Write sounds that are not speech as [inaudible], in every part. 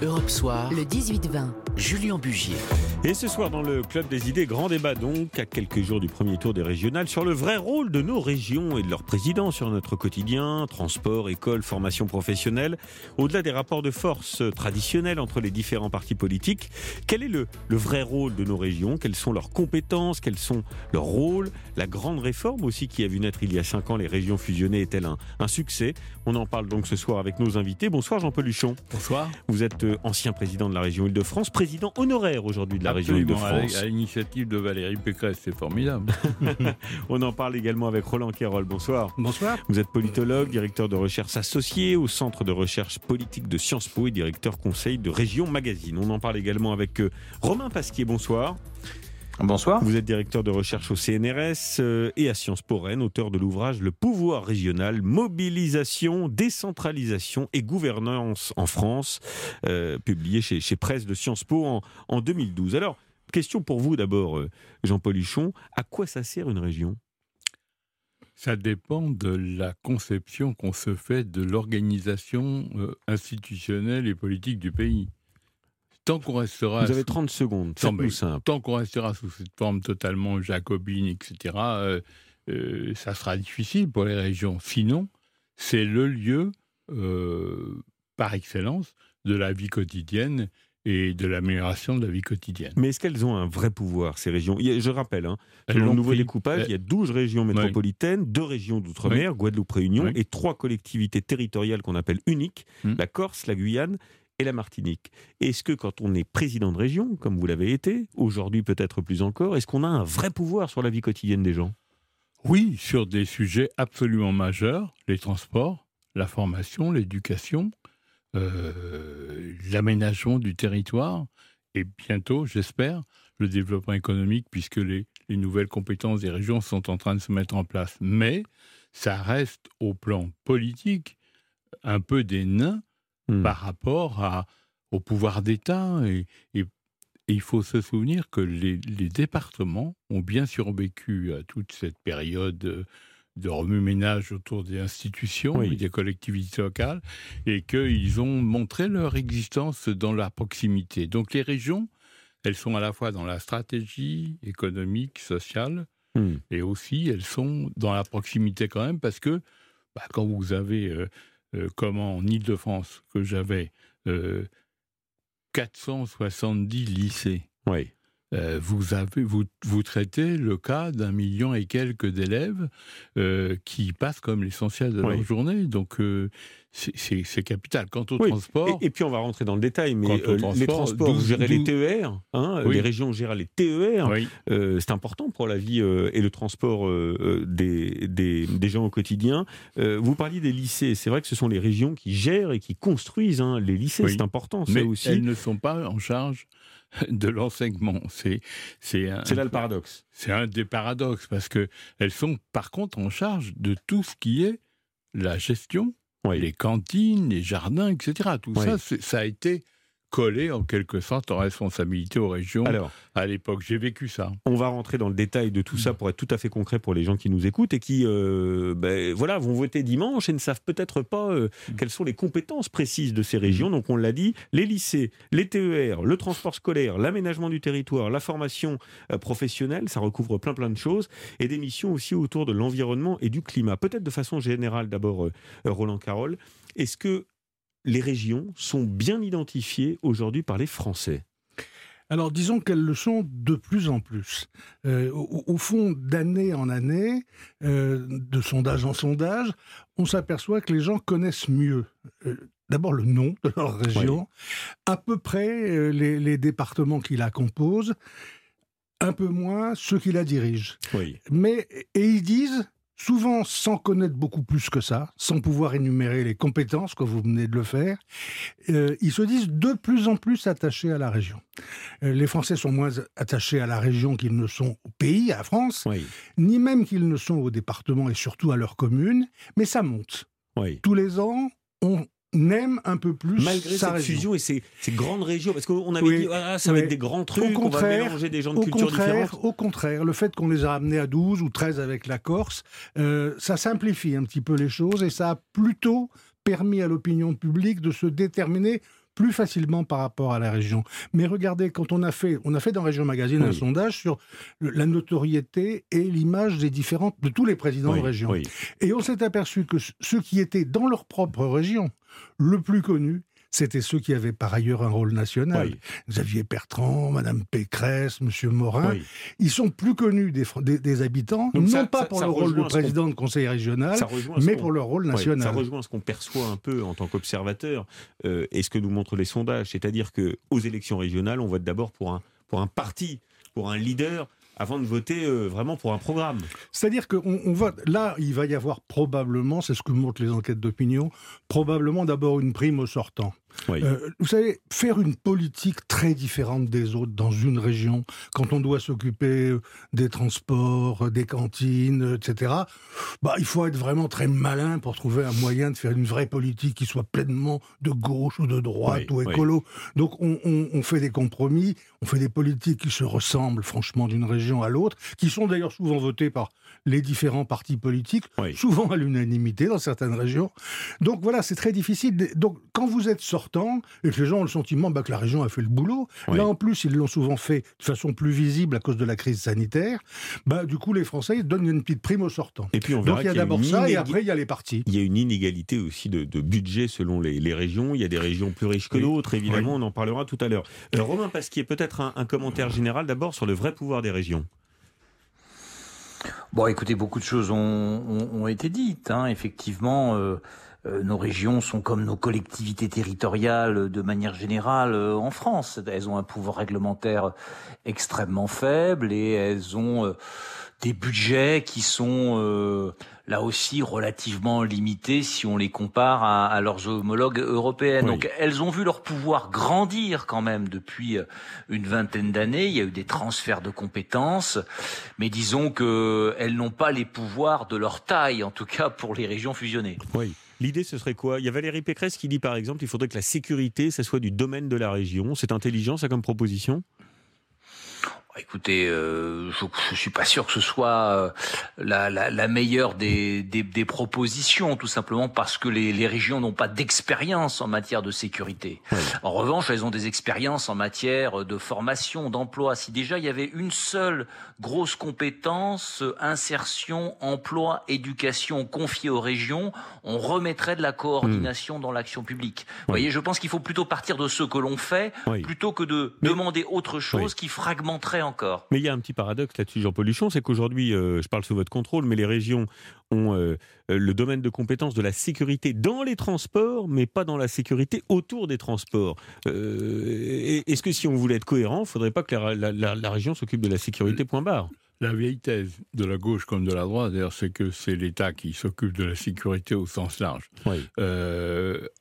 Europe Soir, le 18-20. Julien Bugier. Et ce soir dans le Club des idées, grand débat donc, à quelques jours du premier tour des régionales, sur le vrai rôle de nos régions et de leurs présidents sur notre quotidien, transport, école, formation professionnelle. Au-delà des rapports de force traditionnels entre les différents partis politiques, quel est le, le vrai rôle de nos régions? Quelles sont leurs compétences? Quels sont leurs rôles? La grande réforme aussi qui a vu naître il y a cinq ans les régions fusionnées est-elle un, un succès? On en parle donc ce soir avec nos invités. Bonsoir Jean-Paul Luchon. Bonsoir. Vous êtes euh, ancien président de la région Île-de-France, président honoraire aujourd'hui de la région Île-de-France. À l'initiative de Valérie Pécresse, c'est formidable. [laughs] On en parle également avec Roland Quérol. Bonsoir. Bonsoir. Vous êtes politologue, directeur de recherche associé au Centre de recherche politique de Sciences Po et directeur conseil de Région Magazine. On en parle également avec euh, Romain Pasquier. Bonsoir. Bonsoir. Vous êtes directeur de recherche au CNRS euh, et à Sciences Po Rennes, auteur de l'ouvrage Le pouvoir régional, mobilisation, décentralisation et gouvernance en France, euh, publié chez, chez Presse de Sciences Po en, en 2012. Alors, question pour vous d'abord, euh, Jean-Paul Huchon, à quoi ça sert une région? Ça dépend de la conception qu'on se fait de l'organisation institutionnelle et politique du pays. Tant qu'on restera Vous avez sous- 30 secondes, Non, c'est mais simple. tant qu'on restera sous cette forme totalement jacobine, etc., euh, euh, ça sera difficile pour les régions. Sinon, c'est le lieu euh, par excellence de la vie quotidienne et de l'amélioration de la vie quotidienne. Mais est-ce qu'elles ont un vrai pouvoir, ces régions? Je rappelle, hein, selon le nouveau pris. découpage, il y a 12 régions métropolitaines, deux régions d'outre-mer, Oui. et trois collectivités territoriales qu'on appelle uniques, Hmm. la Corse, la Guyane et la Martinique. Est-ce que quand on est président de région, comme vous l'avez été, aujourd'hui peut-être plus encore, est-ce qu'on a un vrai pouvoir sur la vie quotidienne des gens? Oui, sur des sujets absolument majeurs, les transports, la formation, l'éducation, euh, l'aménagement du territoire et bientôt, j'espère, le développement économique puisque les, les nouvelles compétences des régions sont en train de se mettre en place. Mais ça reste au plan politique un peu des nains Hmm. par rapport à, au pouvoir d'État. Et, et- et il faut se souvenir que les, les départements ont bien survécu à toute cette période de remue-ménage autour des institutions Oui. et des collectivités locales et qu'ils ont montré leur existence dans la proximité. Donc les régions, elles sont à la fois dans la stratégie économique, sociale, Hmm. et aussi elles sont dans la proximité quand même parce que bah, quand vous avez, euh, euh, comme en Ile-de-France, que j'avais euh, 470 lycées, Oui. euh, vous, avez, vous, vous traitez le cas d'un million et quelques d'élèves euh, qui passent comme l'essentiel de Oui. leur journée. Donc, euh, c'est- capital. Quant au Oui. transport, Et, et puis on va rentrer dans le détail, mais euh, les transport, transports, vous 12 gérez les 12 TER, hein, Oui. les régions gèrent les TER, oui, Euh, c'est important pour la vie euh, et le transport euh, des, des, des gens au quotidien. Vous parliez des lycées, c'est vrai que ce sont les régions qui gèrent et qui construisent hein, les lycées, c'est important ça mais aussi. elles ne sont pas en charge [laughs] de l'enseignement. C'est là le paradoxe. c'est un des paradoxes parce que elles sont par contre en charge de tout ce qui est la gestion, Oui. les cantines, les jardins, etc. Tout Oui. ça, c'est- ça a été collé en quelque sorte en responsabilité aux régions Alors, à l'époque. J'ai vécu ça. on va rentrer dans le détail de tout ça pour être tout à fait concret pour les gens qui nous écoutent et qui euh, ben, voilà, vont voter dimanche et ne savent peut-être pas euh, quelles sont les compétences précises de ces régions. Donc on l'a dit, les lycées, les TER, le transport scolaire, l'aménagement du territoire, la formation euh, professionnelle, ça recouvre plein plein de choses et des missions aussi autour de l'environnement et du climat. Peut-être de façon générale d'abord, Roland Carole, est-ce que les régions sont bien identifiées aujourd'hui par les Français Alors disons qu'elles le sont de plus en plus. Euh, au, au fond, d'année en année, euh, de sondage en sondage, on s'aperçoit que les gens connaissent mieux. euh, D'abord le nom de leur région, à peu près les, les départements qui la composent, un peu moins ceux qui la dirigent. Oui. Mais, et ils disent, souvent sans connaître beaucoup plus que ça, sans pouvoir énumérer les compétences, que vous venez de le faire, euh, ils se disent de plus en plus attachés à la région. Euh, les Français sont moins attachés à la région qu'ils ne sont au pays, à la France, Oui. ni même qu'ils ne sont au département et surtout à leur commune, mais ça monte. Oui. Tous les ans, on aime un peu plus Malgré sa cette région. fusion et ces, ces grandes régions, parce qu'on avait Oui, dit ah, ça va être des grands trucs, Au on va mélanger des gens de cultures différentes. au contraire, le fait qu'on les a ramenés à 12 ou 13 avec la Corse, euh, ça simplifie un petit peu les choses et ça a plutôt permis à l'opinion publique de se déterminer plus facilement par rapport à la région. Mais regardez, quand on a fait, on a fait dans Région Magazine un sondage sur la notoriété et l'image des différentes, de tous les présidents de région. Et on s'est aperçu que ceux qui étaient dans leur propre région, le plus connu, c'était ceux qui avaient par ailleurs un rôle national. Xavier Bertrand, Madame Pécresse, Monsieur Morin. Ils sont plus connus des, habitants, non pas pour le rôle de président de conseil régional, mais pour leur rôle national. ça rejoint ce qu'on perçoit un peu en tant qu'observateur euh, et ce que nous montrent les sondages. C'est-à-dire qu'aux élections régionales, on vote d'abord pour un, pour un parti, pour un leader avant de voter euh, vraiment pour un programme. C'est-à-dire qu'on on vote. Là, il va y avoir probablement, c'est ce que montrent les enquêtes d'opinion, probablement d'abord une prime au sortant. Euh, vous savez, faire une politique très différente des autres dans une région, quand on doit s'occuper euh, des transports, euh, des cantines, etc., bah, il faut être vraiment très malin pour trouver un moyen de faire une vraie politique qui soit pleinement de gauche ou de droite ou écolo. Donc on, on, fait des compromis, on fait des politiques qui se ressemblent franchement d'une région à l'autre, qui sont d'ailleurs souvent votées par les différents partis politiques, souvent à l'unanimité dans certaines régions. Donc voilà, c'est très difficile. Donc quand vous êtes et que les gens ont le sentiment bah, que la région a fait le boulot, là en plus ils l'ont souvent fait de façon plus visible à cause de la crise sanitaire, bah, du coup les Français donnent une petite prime aux sortants. Et puis on Donc il y a, d'abord ça et après il y a les partis. Il y a une inégalité aussi de, budget selon les, régions. Il y a des régions plus riches que d'autres, évidemment, on en parlera tout à l'heure. Euh, Romain Pasquier, peut-être un, un commentaire général d'abord sur le vrai pouvoir des régions. Bon, écoutez, beaucoup de choses ont, été dites. Hein. Effectivement, euh, nos régions sont comme nos collectivités territoriales de manière générale euh, en France. Elles ont un pouvoir réglementaire extrêmement faible et elles ont des budgets qui sont là aussi relativement limitées si on les compare à, leurs homologues européennes. Donc elles ont vu leur pouvoir grandir quand même depuis euh, une vingtaine d'années. Il y a eu des transferts de compétences, mais disons que elles n'ont pas les pouvoirs de leur taille, en tout cas pour les régions fusionnées. Oui. L'idée, ce serait quoi? Il y a Valérie Pécresse qui dit, par exemple, il faudrait que la sécurité, ça soit du domaine de la région. C'est intelligent, ça, comme proposition? Écoutez, euh, je ne suis pas sûr que ce soit euh, la, la, la meilleure des, des, des, propositions, tout simplement parce que les, les régions n'ont pas d'expérience en matière de sécurité. En revanche, elles ont des expériences en matière de formation, d'emploi. Si déjà il y avait une seule grosse compétence, insertion, emploi, éducation confiée aux régions, on remettrait de la coordination hmm. dans l'action publique. Vous voyez, je pense qu'il faut plutôt partir de ce que l'on fait, plutôt que de demander autre chose qui fragmenterait mais il y a un petit paradoxe là-dessus, Jean Luchon, c'est qu'aujourd'hui, euh, je parle sous votre contrôle, mais les régions ont euh, euh, le domaine de compétence de la sécurité dans les transports, mais pas dans la sécurité autour des transports. Est-ce que si on voulait être cohérent, il ne faudrait pas que la, région s'occupe de la sécurité, point barre la vieille thèse de la gauche comme de la droite, d'ailleurs, c'est que c'est l'État qui s'occupe de la sécurité au sens large.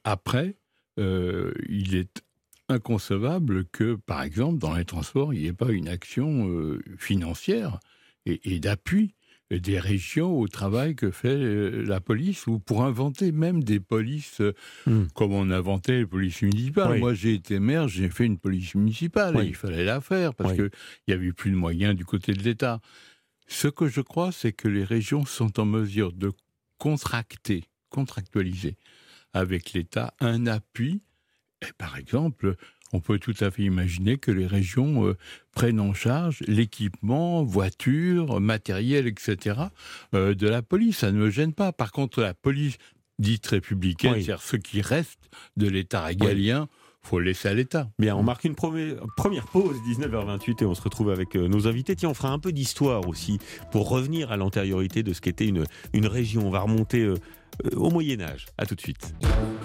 après, il est inconcevable que, par exemple, dans les transports, il n'y ait pas une action euh, financière et, d'appui des régions au travail que fait euh, la police, ou pour inventer même des polices, euh, hmm. comme on inventait les polices municipales. Moi, j'ai été maire, j'ai fait une police municipale, et il fallait la faire, parce qu'il n'y avait plus de moyens du côté de l'État. Ce que je crois, c'est que les régions sont en mesure de contracter, contractualiser avec l'État un appui et par exemple, on peut tout à fait imaginer que les régions euh, prennent en charge l'équipement, voitures, matériel, etc. Euh, de la police. Ça ne me gêne pas. Par contre, la police dite républicaine, c'est-à-dire ce qui reste de l'État régalien, faut laisser à l'État. Bien, on marque une première pause, 19h28, et on se retrouve avec euh, nos invités. Tiens, on fera un peu d'histoire aussi, pour revenir à l'antériorité de ce qu'était une, une région. On va remonter au Moyen Âge. À tout de suite.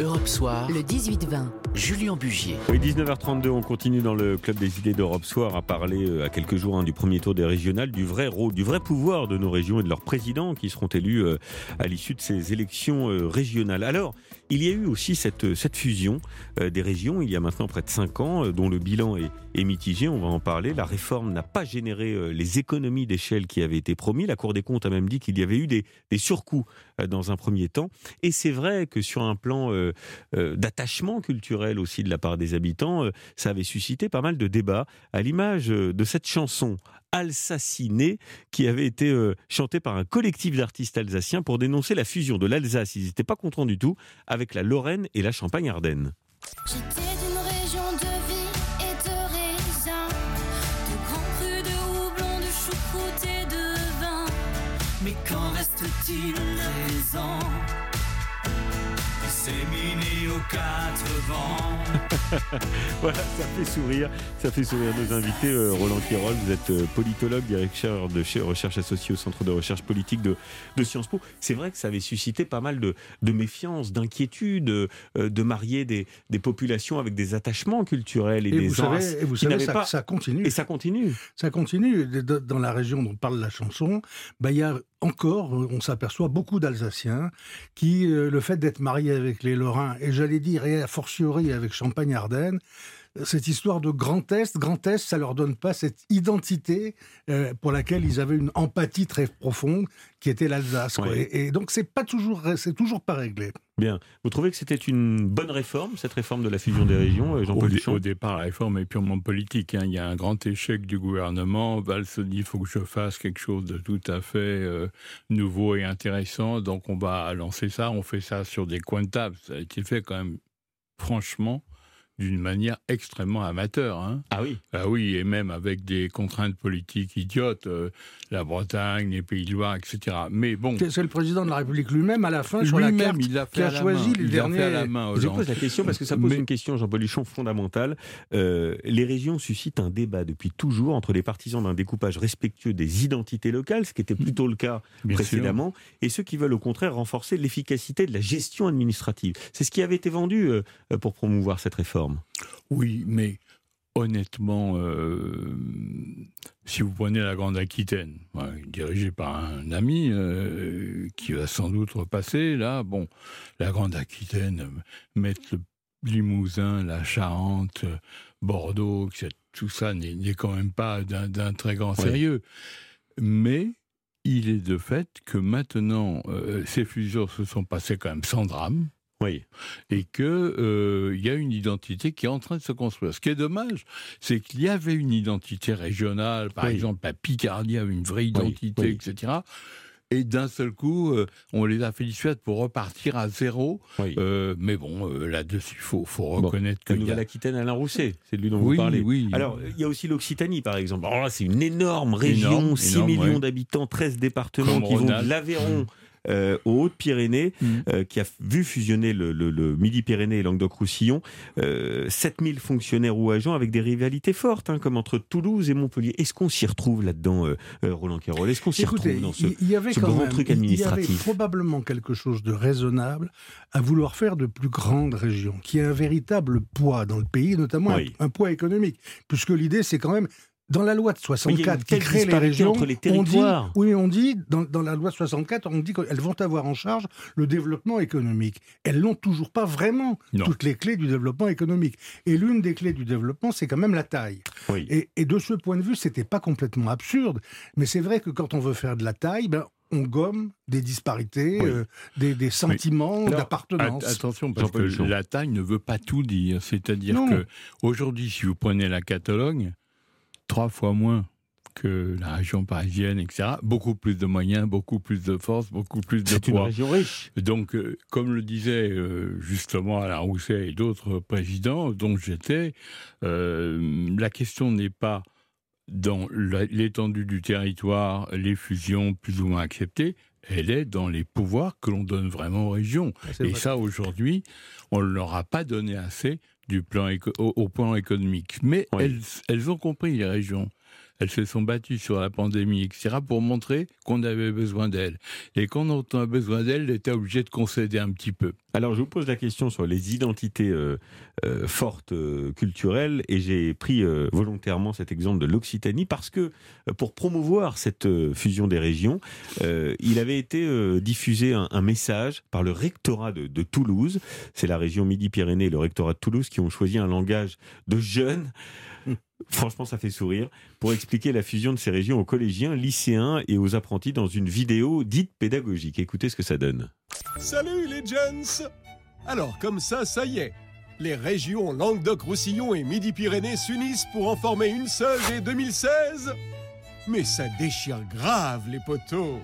Europe Soir. Le 18-20. Julien Bugier. Oui, 19h32, on continue dans le club des idées d'Europe Soir à parler euh, à quelques jours hein, du premier tour des régionales, du vrai rôle, du vrai pouvoir de nos régions et de leurs présidents qui seront élus euh, à l'issue de ces élections régionales. Alors, il y a eu aussi cette, fusion des régions il y a maintenant près de 5 ans, dont le bilan est, mitigé, on va en parler. La réforme n'a pas généré les économies d'échelle qui avaient été promis. La Cour des comptes a même dit qu'il y avait eu des, surcoûts dans un premier temps. Et c'est vrai que sur un plan euh, euh, d'attachement culturel aussi de la part des habitants, euh, ça avait suscité pas mal de débats, à l'image de cette chanson Alsacinée qui avait été chantée par un collectif d'artistes alsaciens pour dénoncer la fusion de l'Alsace, ils n'étaient pas contents du tout, avec la Lorraine et la Champagne-Ardenne. Mais reste-t-il. [laughs] Voilà, ça fait sourire, ça fait sourire nos invités. Euh, Roland Quirol, vous êtes euh, politologue, directeur de recherche associée au Centre de recherche politique de, de Sciences Po. C'est vrai que ça avait suscité pas mal de, de méfiance, d'inquiétude, euh, de marier des, des populations avec des attachements culturels et, Et des vous savez, et vous savez ça, pas. ça continue. Et ça continue. Ça continue. Dans la région dont parle la chanson, bah, a encore, on s'aperçoit, beaucoup d'Alsaciens qui, euh, le fait d'être mariés avec les Lorrains, et j'allais dire, et a fortiori avec Champagne-Ardenne, cette histoire de Grand Est, Grand Est, ça leur donne pas cette identité euh, pour laquelle ils avaient une empathie très profonde, qui était l'Alsace. Ouais. Et, et donc c'est pas toujours, c'est toujours pas réglé. Bien. Vous trouvez que c'était une bonne réforme, cette réforme de la fusion des régions, euh, Au, Jean-Paul Duchamp? au départ, la réforme est purement politique. hein. Il y a un grand échec du gouvernement. Valls se dit il faut que je fasse quelque chose de tout à fait euh, nouveau et intéressant. Donc on va lancer ça. On fait ça sur des coins de table. Ça a été fait quand même, franchement, d'une manière extrêmement amateur. hein. Ah oui. Ah oui, et même avec des contraintes politiques idiotes, euh, la Bretagne, les Pays de Loire, etc. Mais bon, C'est le président de la République lui-même à la fin sur la carte il a fait qui a choisi main. les Il a fait à la derniers- main, Je pose la question parce que ça pose Mais- une question, Jean-Paul Duchamp, fondamentale. Euh, les régions suscitent un débat depuis toujours entre les partisans d'un découpage respectueux des identités locales, ce qui était plutôt le cas Bien sûr. précédemment, et ceux qui veulent au contraire renforcer l'efficacité de la gestion administrative. C'est ce qui avait été vendu euh, pour promouvoir cette réforme. Oui, mais honnêtement, euh, si vous prenez la Grande Aquitaine, ouais, dirigée par un ami euh, qui va sans doute repasser, là, bon, la Grande Aquitaine, euh, mettre le Limousin, la Charente, Bordeaux, tout ça n'est quand même pas d'un très grand Oui. sérieux. Mais il est de fait que maintenant, euh, ces fusions se sont passées quand même sans drame Oui. et que euh, y a une identité qui est en train de se construire. Ce qui est dommage, c'est qu'il y avait une identité régionale, par Oui. exemple la Picardie avait une vraie identité, oui. etc. Et d'un seul coup, euh, on les a fait pour repartir à zéro. oui. Euh, mais bon, euh, là-dessus, il faut, faut Bon, reconnaître La qu'il y a... Nouvelle-Aquitaine, Alain Rousset, c'est de lui dont Oui, vous parlez. oui. Alors, il y a aussi l'Occitanie, par exemple. Alors là, c'est une énorme région, Énorme, 6 énorme, millions ouais. d'habitants, 13 départements Comme qui vont de l'Aveyron euh, aux Hautes-Pyrénées, Mm. euh, qui a vu fusionner le, le- le Midi-Pyrénées et Languedoc-Roussillon. Euh, 7000 fonctionnaires ou agents avec des rivalités fortes, hein, comme entre Toulouse et Montpellier. Est-ce qu'on s'y retrouve là-dedans, euh, euh, Roland Quérol? Est-ce qu'on s'y retrouve dans ce... y avait ce quand grand même, truc il- Il y avait administratif? probablement quelque chose de raisonnable à vouloir faire de plus grandes régions, qui a un véritable poids dans le pays, notamment un, poids économique, puisque l'idée c'est quand même dans la loi de Mais il y a une 64 qui crée les régions, entre les on dit, territoires. oui, on dit dans, dans la loi de 64, on dit qu'elles vont avoir en charge le développement économique. Elles n'ont toujours pas vraiment Non. toutes les clés du développement économique. Et l'une des clés du développement, c'est quand même la taille. Oui. Et, et de ce point de vue, c'était pas complètement absurde, mais c'est vrai que quand on veut faire de la taille, ben, on gomme des disparités, Oui. euh, des, des sentiments d'appartenance. At- Attention, parce que la taille ne veut pas tout dire. C'est-à-dire que aujourd'hui, si vous prenez la Catalogne, trois fois moins que la région parisienne, etc. Beaucoup plus de moyens, beaucoup plus de force, beaucoup plus de C'est une poids. région riche. Donc, euh, comme le disait euh, justement Alain Rousset et d'autres présidents dont j'étais, euh, la question n'est pas dans l'étendue du territoire, les fusions plus ou moins acceptées, elle est dans les pouvoirs que l'on donne vraiment aux régions. Et vrai. ça, aujourd'hui, on ne leur a pas donné assez du plan éco- au, au plan économique. Mais Oui. elles, elles ont compris, les régions. Elles se sont battues sur la pandémie, etc., pour montrer qu'on avait besoin d'elles. Et quand on a besoin d'elles, elles étaient obligées de concéder un petit peu. Alors, je vous pose la question sur les identités euh, euh, fortes euh, culturelles, et j'ai pris volontairement cet exemple de l'Occitanie parce que pour promouvoir cette fusion des régions, il avait été diffusé un, message par le rectorat de, de Toulouse. C'est la région Midi-Pyrénées et le rectorat de Toulouse qui ont choisi un langage de jeunes. Franchement, ça fait sourire. Pour expliquer la fusion de ces régions aux collégiens, lycéens et aux apprentis dans une vidéo dite pédagogique. Écoutez ce que ça donne. Salut les gens Alors comme ça, ça y est. Les régions Languedoc-Roussillon et Midi-Pyrénées s'unissent pour en former une seule dès 2016 Mais ça déchire grave les poteaux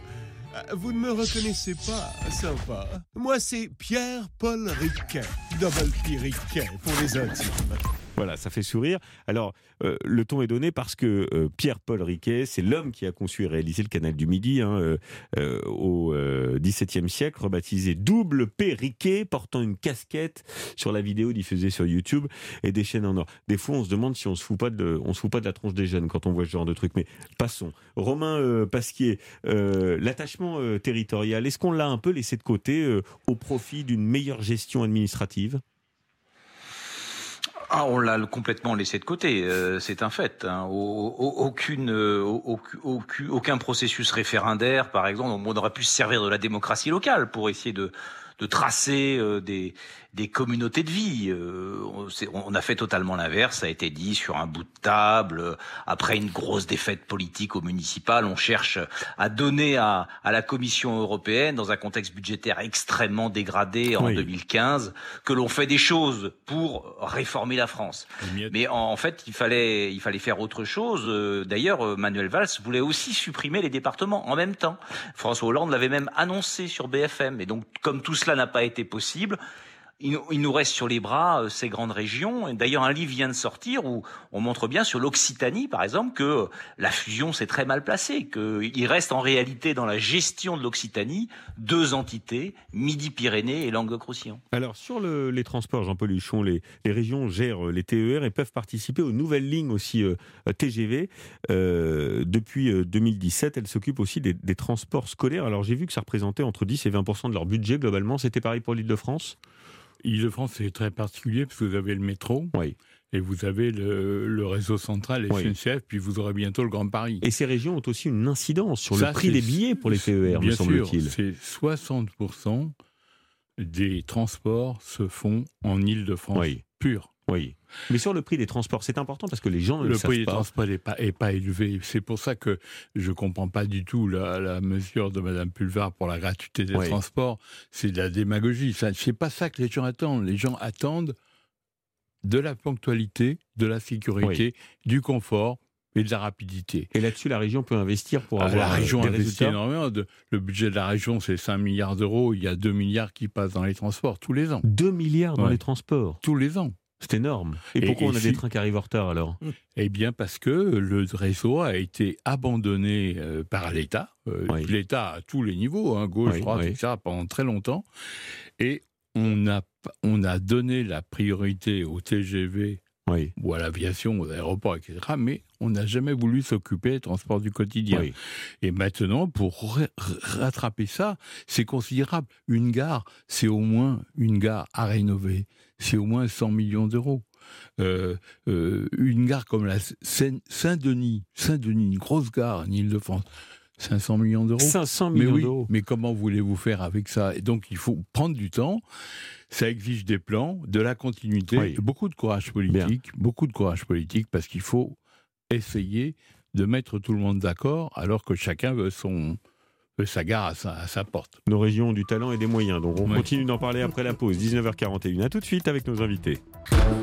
Euh, Vous ne me reconnaissez pas, sympa. Moi c'est Pierre-Paul Riquet, Double P Riquet pour les intimes. Voilà, ça fait sourire. Alors, euh, le ton est donné parce que euh, Pierre-Paul Riquet, c'est l'homme qui a conçu et réalisé le canal du Midi hein, euh, au XVIIe siècle, rebaptisé Double P Riquet, portant une casquette sur la vidéo diffusée sur YouTube et des chaînes en or. Des fois, on se demande si on se fout on se fout pas de la tronche des jeunes quand on voit ce genre de truc. Mais passons. Romain Pasquier, l'attachement territorial, est-ce qu'on l'a un peu laissé de côté au profit d'une meilleure gestion administrative? Ah, on l'a complètement laissé de côté, euh, c'est un fait. hein. Euh, au- aucun, processus référendaire, par exemple, on aurait pu se servir de la démocratie locale pour essayer de, de tracer euh, des, des communautés de vie. Euh, on, a fait totalement l'inverse, ça a été dit sur un bout de table. Euh, Après une grosse défaite politique au municipal, on cherche à donner à, à la Commission européenne, dans un contexte budgétaire extrêmement dégradé en Oui. 2015, que l'on fait des choses pour réformer la France. Mais en, en fait, il fallait, il fallait faire autre chose. Euh, D'ailleurs, Manuel Valls voulait aussi supprimer les départements en même temps. François Hollande l'avait même annoncé sur BFM. Et donc, comme tout cela n'a pas été possible, il, nous- reste sur les bras euh, ces grandes régions. D'ailleurs, un livre vient de sortir où on montre bien sur l'Occitanie, par exemple, que la fusion s'est très mal placée, qu'il reste en réalité dans la gestion de l'Occitanie deux entités, Midi-Pyrénées et Languedoc-Roussillon. Alors, sur le- les transports, Jean-Paul Huchon, les, les régions gèrent les TER et peuvent participer aux nouvelles lignes aussi euh, TGV. Euh, depuis euh, 2017, elles s'occupent aussi des, des transports scolaires. Alors, j'ai vu que ça représentait entre 10 et 20% de leur budget globalement. C'était pareil pour l'Île-de-France? Île-de-France, c'est très particulier parce que vous avez le métro Oui. et vous avez le, le réseau central, Oui. SNCF, puis vous aurez bientôt le Grand Paris. Et ces régions ont aussi une incidence sur Ça, le prix des billets pour les TER, me Bien sûr, semble-t-il. c'est 60% des transports se font en Île-de-France Oui. pure. Oui. Mais sur le prix des transports, c'est important parce que les gens ne le, Le savent prix des pas. transports n'est pas, est pas élevé. C'est pour ça que je ne comprends pas du tout la, la mesure de Mme Pulvar pour la gratuité des Oui. transports. C'est de la démagogie. Ce n'est pas ça que les gens attendent. Les gens attendent de la ponctualité, de la sécurité, du confort et de la rapidité. Et là-dessus, la région peut investir pour Ah, avoir la euh, région des investit résultats. énormément. De- le budget de la région, c'est 5 milliards d'euros. Il y a 2 milliards qui passent dans les transports tous les ans. 2 milliards dans Ouais. les transports. Tous les ans. C'est énorme. Et, Et- pourquoi et on a si- des trains qui arrivent en retard alors? Eh bien, parce que le réseau a été abandonné euh, par l'État, euh, Oui. l'État à tous les niveaux, hein, gauche, Oui, droite, oui. etc., pendant très longtemps. Et on a, on a donné la priorité au TGV Oui. ou à l'aviation, aux aéroports, etc., mais on n'a jamais voulu s'occuper des transports du quotidien. Oui. Et maintenant, pour ra- rattraper ça, c'est considérable. Une gare, c'est au moins une gare à rénover. C'est au moins 100 millions d'euros. Euh, euh, une gare comme la Seine- Saint-Denis, Saint-Denis, une grosse gare en Ile-de-France, 500 millions d'euros. 500 Mais millions oui, d'euros. mais comment voulez-vous faire avec ça? Et donc, il faut prendre du temps. Ça exige des plans, de la continuité, Oui. beaucoup de courage politique, beaucoup de courage politique, parce qu'il faut essayer de mettre tout le monde d'accord, alors que chacun veut son veut sa gare à sa, à sa porte. Nos régions ont du talent et des moyens. Donc on continue d'en parler après la pause, 19h41. À tout de suite avec nos invités.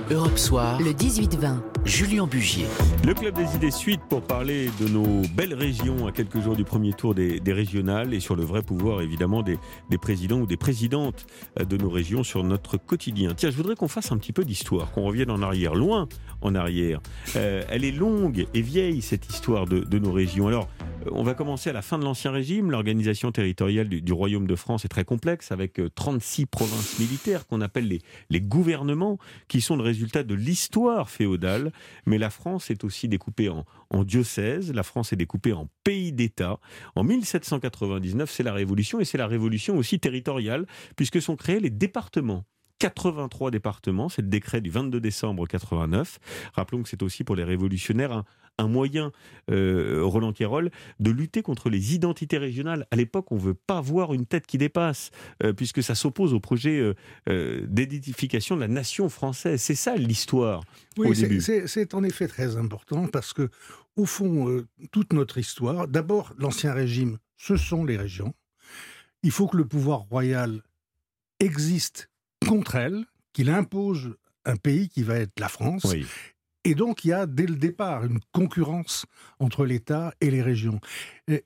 Europe Soir, Le 18-20. Julien Bugier. Le Club des idées suite pour parler de nos belles régions à quelques jours du premier tour des, des régionales et sur le vrai pouvoir évidemment des, des présidents ou des présidentes euh, de nos régions sur notre quotidien. Tiens, je voudrais qu'on fasse un petit peu d'histoire, qu'on revienne en arrière, loin en arrière. Euh, elle est longue et vieille cette histoire de, de nos régions. Alors, euh, on va commencer à la fin de l'Ancien Régime. L'organisation territoriale du, Royaume de France est très complexe avec euh, 36 provinces militaires qu'on appelle les, gouvernements qui sont le résultat de l'histoire féodale. Mais la France est aussi découpée en, en diocèses, la France est découpée en pays d'État. En 1799, c'est la Révolution et c'est la Révolution aussi territoriale puisque sont créés les départements. 83 départements, c'est le décret du 22 décembre 89. Rappelons que c'est aussi pour les révolutionnaires un, un moyen, euh, Roland Quérol, de lutter contre les identités régionales. À l'époque, on ne veut pas voir une tête qui dépasse, euh, puisque ça s'oppose au projet euh, d'édification de la nation française. C'est ça l'histoire Oui, c'est- en effet très important parce que, au fond, toute notre histoire, d'abord, l'Ancien Régime, ce sont les régions. Il faut que le pouvoir royal existe contre elles, qu'il impose un pays qui va être la France. Oui. Et donc, il y a dès le départ une concurrence entre l'État et les régions. Et,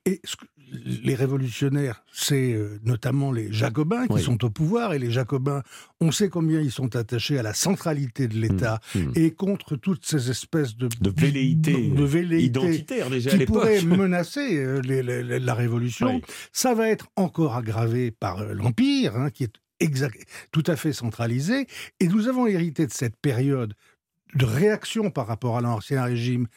les révolutionnaires, c'est euh, notamment les jacobins qui Oui. sont au pouvoir. Et les jacobins, on sait combien ils sont attachés à la centralité de l'État Mmh, mmh. et contre toutes ces espèces de, De velléité, de velléité Identitaire déjà qui pourraient [laughs] menacer euh, les- les- les- la révolution. Oui. Ça va être encore aggravé par euh, l'Empire, hein, qui est exact, tout à fait centralisé. Et nous avons hérité de cette période de réaction par rapport à l'ancien régime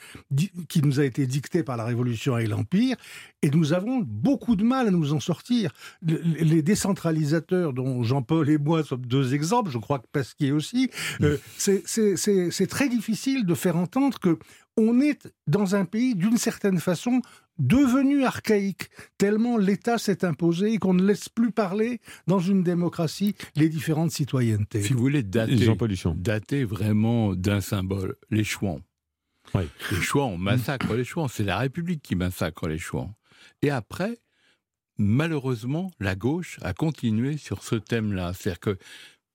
qui nous a été dicté par la Révolution et l'Empire, et nous avons beaucoup de mal à nous en sortir. Le- Les décentralisateurs, dont Jean-Paul et moi sommes deux exemples, je crois que Pasquier aussi, euh, c'est très difficile de faire entendre que on est dans un pays d'une certaine façon devenu archaïque, tellement l'État s'est imposé et qu'on ne laisse plus parler dans une démocratie les différentes citoyennetés. Si vous voulez dater, dater vraiment d'un symbole, les Chouans. Oui. Les Chouans, on massacre les Chouans. C'est la République qui massacre les Chouans. Et après, malheureusement, la gauche a continué sur ce thème-là. C'est-à-dire que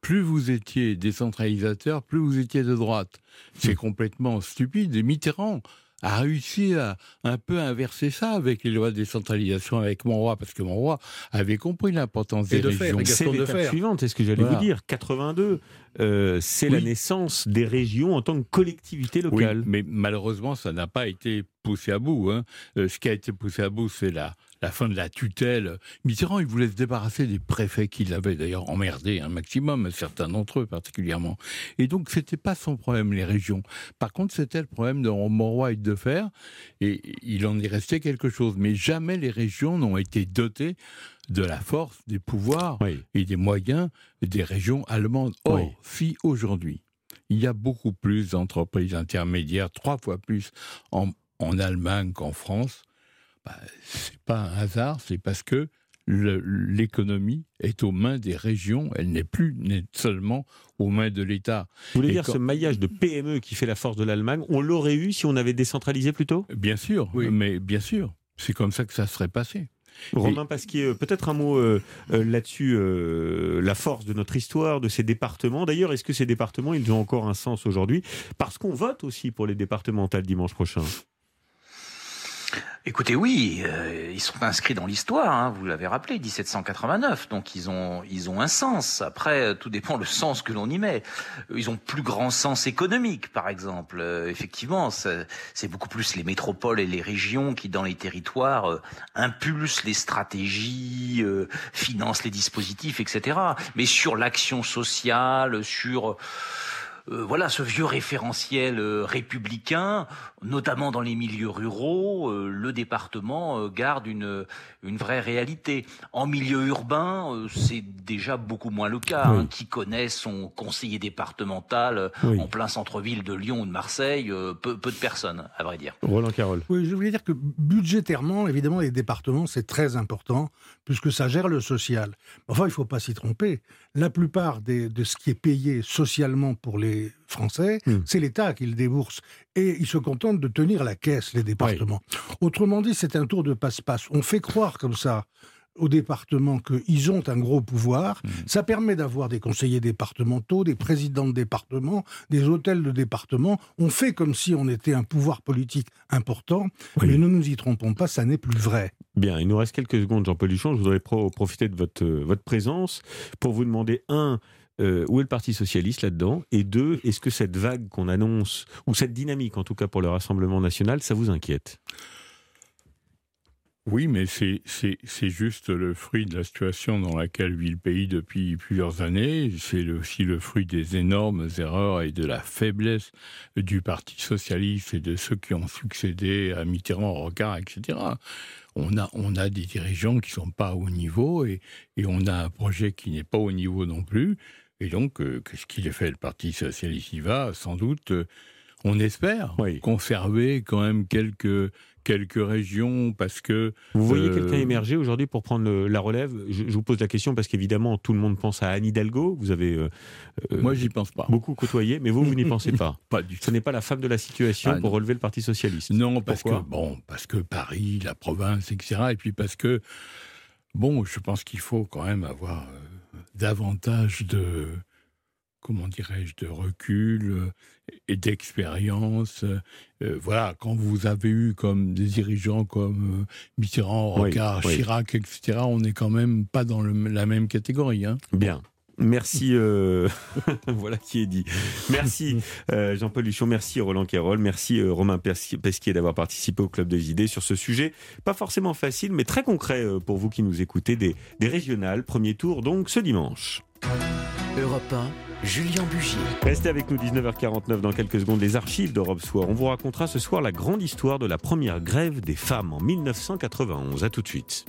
plus vous étiez décentralisateur, plus vous étiez de droite. C'est complètement stupide. Et Mitterrand a réussi à un peu inverser ça avec les lois de décentralisation avec Monroy, parce que Monroy avait compris l'importance des de régions. C'est l'étape suivante, c'est ce que j'allais Voilà. vous dire. 82, euh, c'est la Oui. naissance des régions en tant que collectivité Oui, locale. mais malheureusement, ça n'a pas été poussé à bout. hein. Euh, ce qui a été poussé à bout, c'est la, la fin de la tutelle. Mitterrand, il voulait se débarrasser des préfets qu'il avait d'ailleurs emmerdé un maximum, certains d'entre eux particulièrement. Et donc, c'était pas son problème, les régions. Par contre, c'était le problème de Monroy et de Fer, et il en est resté quelque chose. Mais jamais les régions n'ont été dotées de la force, des pouvoirs Oui. et des moyens des régions allemandes. Or, Oui. si aujourd'hui, il y a beaucoup plus d'entreprises intermédiaires, trois fois plus en, en Allemagne qu'en France, bah, c'est pas un hasard, c'est parce que l'économie est aux mains des régions, elle n'est plus seulement aux mains de l'État. Vous voulez Et dire quand- ce maillage de PME qui fait la force de l'Allemagne, on l'aurait eu si on avait décentralisé plus tôt? Bien sûr, Oui. mais bien sûr, c'est comme ça que ça serait passé. Romain Pasquier, euh, peut-être un mot euh, euh, là-dessus, euh, la force de notre histoire, de ces départements. D'ailleurs, est-ce que ces départements, ils ont encore un sens aujourd'hui? Parce qu'on vote aussi pour les départementales dimanche prochain. Écoutez, oui, euh, ils sont inscrits dans l'histoire, hein, vous l'avez rappelé, 1789, donc ils ont, ils ont un sens. Après, euh, tout dépend le sens que l'on y met. Euh, Ils ont plus grand sens économique, par exemple. Euh, effectivement, c'est beaucoup plus les métropoles et les régions qui, dans les territoires, euh, impulsent les stratégies, financent les dispositifs, etc. Mais sur l'action sociale, sur euh, voilà ce vieux référentiel euh, républicain, notamment dans les milieux ruraux, euh, le département euh, garde une une vraie réalité. En milieu urbain, euh, c'est déjà beaucoup moins le cas. Oui. hein. Qui connaît son conseiller départemental Oui. en plein centre-ville de Lyon ou de Marseille euh, peu, peu de personnes, à vrai dire. Roland Carole. Oui, je voulais dire que budgétairement, évidemment, les départements, c'est très important, puisque ça gère le social. Enfin, il ne faut pas s'y tromper. La plupart des- de ce qui est payé socialement pour les Français, Hmm. c'est l'État qui le débourse. Et ils se contentent de tenir la caisse, les départements. Autrement dit, c'est un tour de passe-passe. On fait croire comme ça aux départements qu'ils ont un gros pouvoir. Ça permet d'avoir des conseillers départementaux, des présidents de département, des hôtels de département. On fait comme si on était un pouvoir politique important, Oui. mais ne nous y trompons pas, ça n'est plus vrai. Bien, il nous reste quelques secondes, Jean-Paul Duchamp. Je voudrais pro- profiter de votre, euh, votre présence pour vous demander, un, euh, où est le Parti Socialiste là-dedans Et deux, est-ce que cette vague qu'on annonce, ou cette dynamique en tout cas pour le Rassemblement National, ça vous inquiète? Oui, mais c'est- juste le fruit de la situation dans laquelle vit le pays depuis plusieurs années. C'est aussi le fruit des énormes erreurs et de la faiblesse du Parti socialiste et de ceux qui ont succédé à Mitterrand, Rocard, etc. On a, on a des dirigeants qui sont pas au niveau et, et on a un projet qui n'est pas au niveau non plus. Et donc, euh, qu'est-ce qu'il a fait Le Parti socialiste y va, sans doute, euh, on espère, Oui. conserver quand même quelques, quelques régions parce que Vous voyez Euh, quelqu'un émerger aujourd'hui pour prendre le- la relève? Je, je vous pose la question parce qu'évidemment, tout le monde pense à Anne Hidalgo. Vous avez euh, moi j'y pense pas. beaucoup côtoyé, mais vous, vous n'y pensez pas. [laughs] Pas du Ce tout. n'est pas la femme de la situation Ah, pour relever le Parti Socialiste. Non, parce Pourquoi? que bon, parce que Paris, la province, etc. Et puis parce que bon, je pense qu'il faut quand même avoir davantage de comment dirais-je, de recul euh, et d'expérience. Euh, voilà, quand vous avez eu comme des dirigeants comme euh, Mitterrand, Oui, Rocard, oui. Chirac, etc., on n'est quand même pas dans le- la même catégorie. Hein. Bien. Merci, euh, [laughs] voilà qui est dit. Merci [laughs] euh, Jean-Paul Luchon, merci Roland Quérol, merci euh, Romain Pesqui- Pesquier d'avoir participé au Club des idées sur ce sujet, pas forcément facile, mais très concret euh, pour vous qui nous écoutez, des, des régionales, premier tour donc ce dimanche. Europe 1, Julien Bugier. Restez avec nous 19h49 dans quelques secondes les archives d'Europe Soir. On vous racontera ce soir la grande histoire de la première grève des femmes en 1991. À tout de suite.